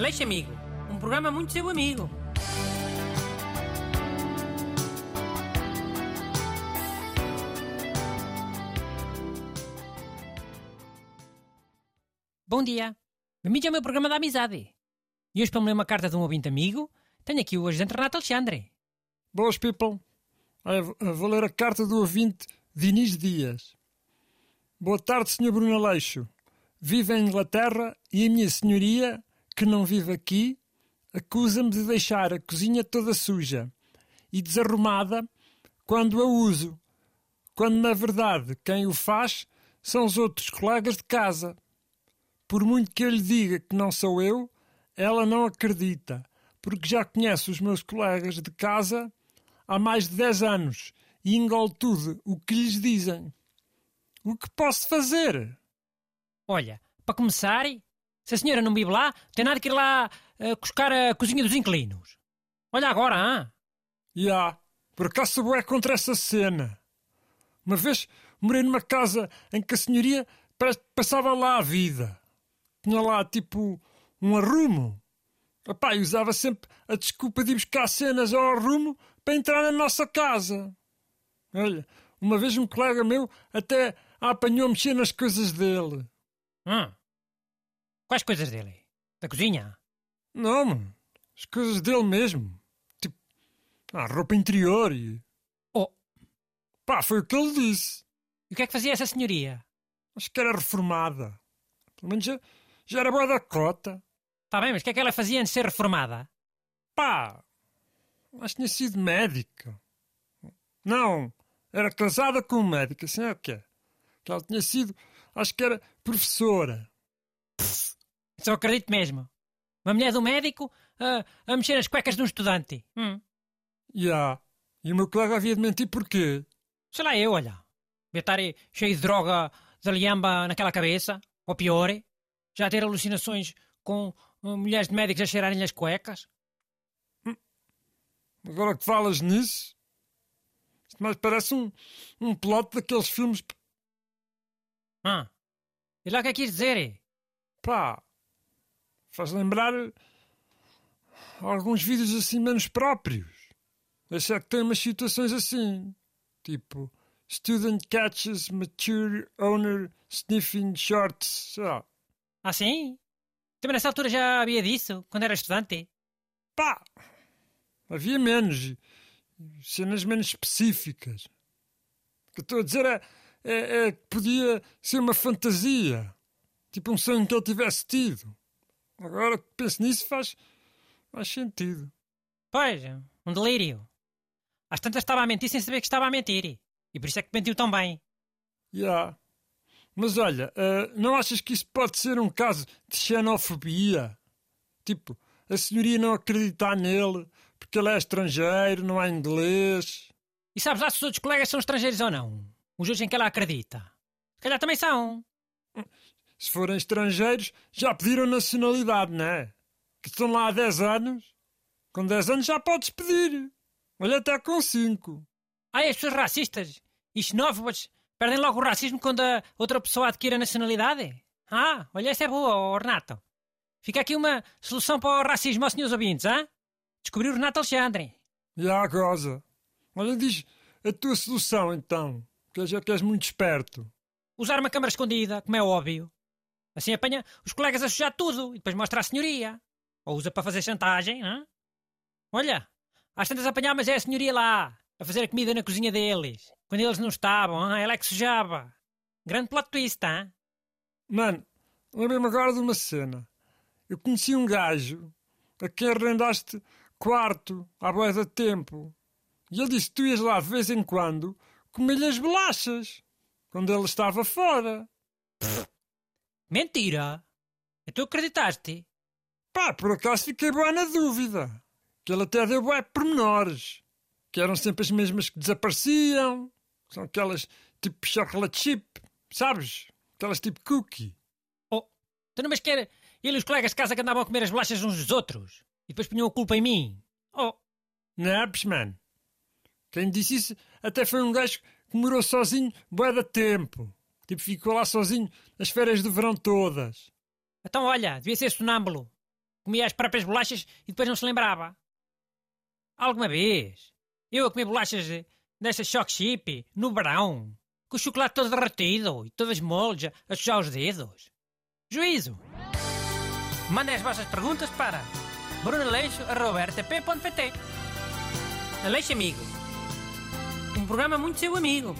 Aleixo Amigo, um programa muito seu amigo. Bom dia. Bem-vindos ao meu programa da amizade. E hoje, para me ler uma carta de um ouvinte amigo, tenho aqui o ajudante Renato Alexandre. Boas, people. Olha, vou ler a carta do ouvinte Diniz Dias. Boa tarde, Sr. Bruno Aleixo. Vivo em Inglaterra e a minha senhoria, que não vive aqui, acusa-me de deixar a cozinha toda suja e desarrumada quando a uso, quando na verdade quem o faz são os outros colegas de casa. Por muito que eu lhe diga que não sou eu, ela não acredita, porque já conhece os meus colegas de casa há mais de 10 anos e engole tudo o que lhes dizem. O que posso fazer? Olha, para começar, se a senhora não vive lá, tem nada que ir lá uh, cuscar a cozinha dos inquilinos. Olha agora, hã? Já, yeah, por acaso sou é contra essa cena. Uma vez morei numa casa em que a senhoria passava lá a vida. Tinha lá, tipo, um arrumo. Epá, e usava sempre a desculpa de ir buscar cenas ao arrumo para entrar na nossa casa. Olha, uma vez um colega meu até a apanhou a mexer nas coisas dele. Hum. Quais coisas dele? Da cozinha? Não, mano. As coisas dele mesmo. Tipo, a roupa interior e. Oh! Pá, foi o que ele disse. E o que é que fazia essa senhoria? Acho que era reformada. Pelo menos já, já era boa da cota. Tá bem, mas o que é que ela fazia antes de ser reformada? Pá, acho que tinha sido médica. Não, era casada com um médico, assim é o que é. Que ela tinha sido, acho que era professora. Só acredito mesmo. Uma mulher do médico a, a mexer as cuecas de um estudante. Hum. Já. Yeah. E o meu colega havia de mentir porquê? Sei lá eu, olha. Devia estar cheio de droga de liamba naquela cabeça. Ou pior, já ter alucinações com uh, mulheres de médicos a cheirarem as cuecas. Hum. Agora que falas nisso, isto mais parece um, um plot daqueles filmes. Ah. E lá o que é que quis dizer? Pá, faz lembrar alguns vídeos assim menos próprios. É que tem umas situações assim, tipo Student catches mature owner sniffing shorts. Ah, ah sim? Também nessa altura já havia disso, quando era estudante? Pá, havia menos, cenas menos específicas. O que estou a dizer é, é, é que podia ser uma fantasia, tipo um sonho que ele tivesse tido. Agora que penso nisso faz, faz sentido. Pois, um delírio. Às tantas estava a mentir sem saber que estava a mentir. E por isso é que mentiu tão bem. Já. Yeah. Mas olha, uh, não achas que isso pode ser um caso de xenofobia? Tipo, a senhoria não acreditar nele porque ele é estrangeiro, não é inglês. E sabes lá se os outros colegas são estrangeiros ou não? Os outros em que ela acredita. Se calhar também são. Se forem estrangeiros, já pediram nacionalidade, não é? Que estão lá há 10 anos. Com 10 anos já podes pedir. Olha, até com 5. Ah, as pessoas racistas e xenófobas perdem logo o racismo quando a outra pessoa adquire a nacionalidade? Ah, olha, essa é boa, oh, Renato. Fica aqui uma solução para o racismo aos senhores ouvintes, ah? Descobriu o Renato Alexandre. Já goza. Olha, diz a tua solução então, que já que és muito esperto. Usar uma câmara escondida, como é óbvio. Assim apanha os colegas a sujar tudo e depois mostra a senhoria. Ou usa para fazer chantagem, não? Olha, às tantas apanhámos é a senhoria lá, a fazer a comida na cozinha deles. Quando eles não estavam, ela é que sujava. Grande plot twist, hein? Mano, lembrei-me agora de uma cena. Eu conheci um gajo a quem arrendaste quarto há boa de tempo. E ele disse que tu ias lá de vez em quando comer-lhe as bolachas. Quando ele estava fora. Mentira! E tu acreditaste? Pá, por acaso fiquei boa na dúvida. Que ele até deu bué pormenores. Que eram sempre as mesmas que desapareciam. São aquelas tipo chocolate chip, sabes? Aquelas tipo cookie. Oh, tu não mas que era ele e os colegas de casa que andavam a comer as bolachas uns dos outros? E depois punham a culpa em mim? Oh! Naps, man. Quem disse isso até foi um gajo que morou sozinho bué de tempo. Tipo, ficou lá sozinho as férias do verão todas. Então olha, devia ser sonâmbulo. comia as próprias bolachas e depois não se lembrava. Alguma vez, eu a comer bolachas dessas choc chip, no verão, com o chocolate todo derretido e todas moles a sujar os dedos. Juízo! Mandem as vossas perguntas para brunaleixo.rtp.pt Aleixo Amigo. Um programa muito seu amigo.